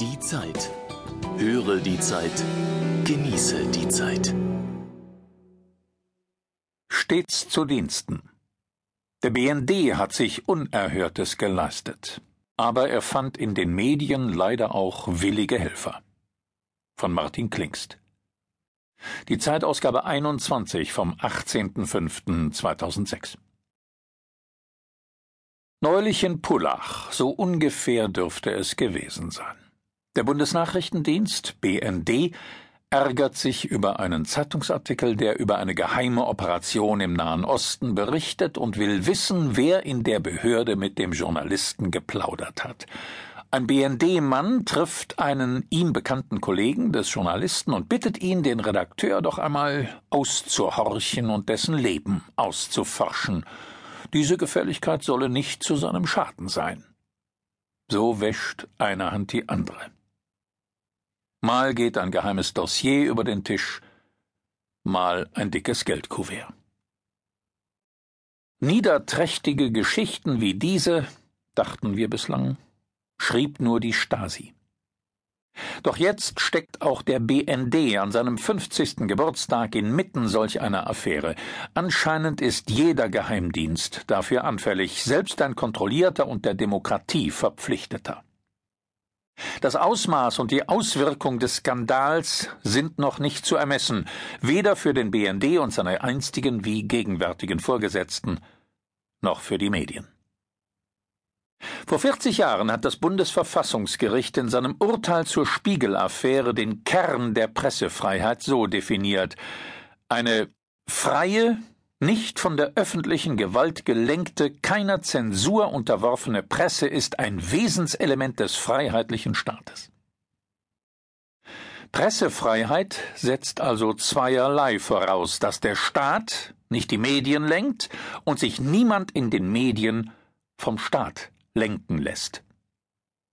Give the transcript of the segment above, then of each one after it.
Die Zeit. Höre die Zeit. Genieße die Zeit. Stets zu Diensten. Der BND hat sich Unerhörtes geleistet. Aber er fand in den Medien leider auch willige Helfer. Von Martin Klingst. Die Zeitausgabe 21 vom 18.05.2006. Neulich in Pullach, so ungefähr dürfte es gewesen sein. Der Bundesnachrichtendienst BND ärgert sich über einen Zeitungsartikel, der über eine geheime Operation im Nahen Osten berichtet und will wissen, wer in der Behörde mit dem Journalisten geplaudert hat. Ein BND-Mann trifft einen ihm bekannten Kollegen des Journalisten und bittet ihn, den Redakteur doch einmal auszuhorchen und dessen Leben auszuforschen. Diese Gefälligkeit solle nicht zu seinem Schaden sein. So wäscht eine Hand die andere. Mal geht ein geheimes Dossier über den Tisch, mal ein dickes Geldkuvert. Niederträchtige Geschichten wie diese, dachten wir bislang, schrieb nur die Stasi. Doch jetzt steckt auch der BND an seinem 50. Geburtstag inmitten solch einer Affäre. Anscheinend ist jeder Geheimdienst dafür anfällig, selbst ein kontrollierter und der Demokratie verpflichteter. Das Ausmaß und die Auswirkung des Skandals sind noch nicht zu ermessen, weder für den BND und seine einstigen wie gegenwärtigen Vorgesetzten, noch für die Medien. Vor 40 Jahren hat das Bundesverfassungsgericht in seinem Urteil zur Spiegel-Affäre den Kern der Pressefreiheit so definiert: eine freie, nicht von der öffentlichen Gewalt gelenkte, keiner Zensur unterworfene Presse ist ein Wesenselement des freiheitlichen Staates. Pressefreiheit setzt also zweierlei voraus, dass der Staat nicht die Medien lenkt und sich niemand in den Medien vom Staat lenken lässt.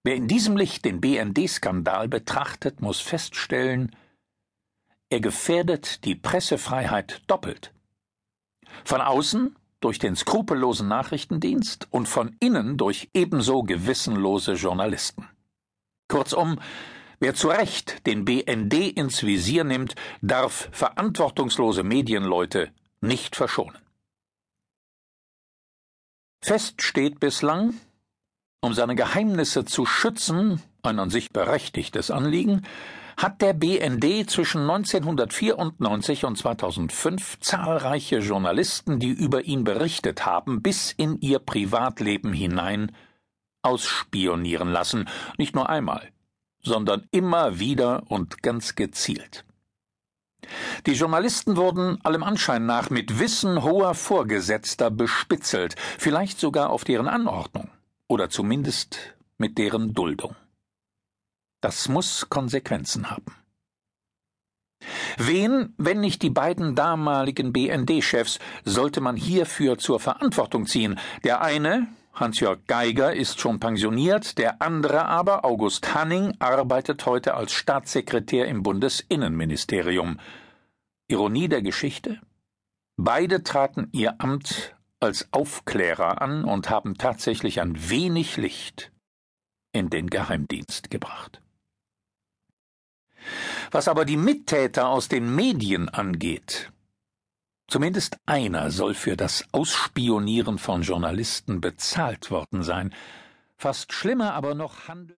Wer in diesem Licht den BND-Skandal betrachtet, muss feststellen, er gefährdet die Pressefreiheit doppelt. Von außen durch den skrupellosen Nachrichtendienst und von innen durch ebenso gewissenlose Journalisten. Kurzum, wer zu Recht den BND ins Visier nimmt, darf verantwortungslose Medienleute nicht verschonen. Fest steht bislang, um seine Geheimnisse zu schützen, ein an sich berechtigtes Anliegen, hat der BND zwischen 1994 und 2005 zahlreiche Journalisten, die über ihn berichtet haben, bis in ihr Privatleben hinein ausspionieren lassen, nicht nur einmal, sondern immer wieder und ganz gezielt. Die Journalisten wurden allem Anschein nach mit Wissen hoher Vorgesetzter bespitzelt, vielleicht sogar auf deren Anordnung oder zumindest mit deren Duldung. Das muss Konsequenzen haben. Wen, wenn nicht die beiden damaligen BND-Chefs, sollte man hierfür zur Verantwortung ziehen? Der eine, Hans-Jörg Geiger, ist schon pensioniert, der andere aber, August Hanning, arbeitet heute als Staatssekretär im Bundesinnenministerium. Ironie der Geschichte? Beide traten ihr Amt als Aufklärer an und haben tatsächlich ein wenig Licht in den Geheimdienst gebracht. Was aber die Mittäter aus den Medien angeht, zumindest einer soll für das Ausspionieren von Journalisten bezahlt worden sein, fast schlimmer aber noch handelt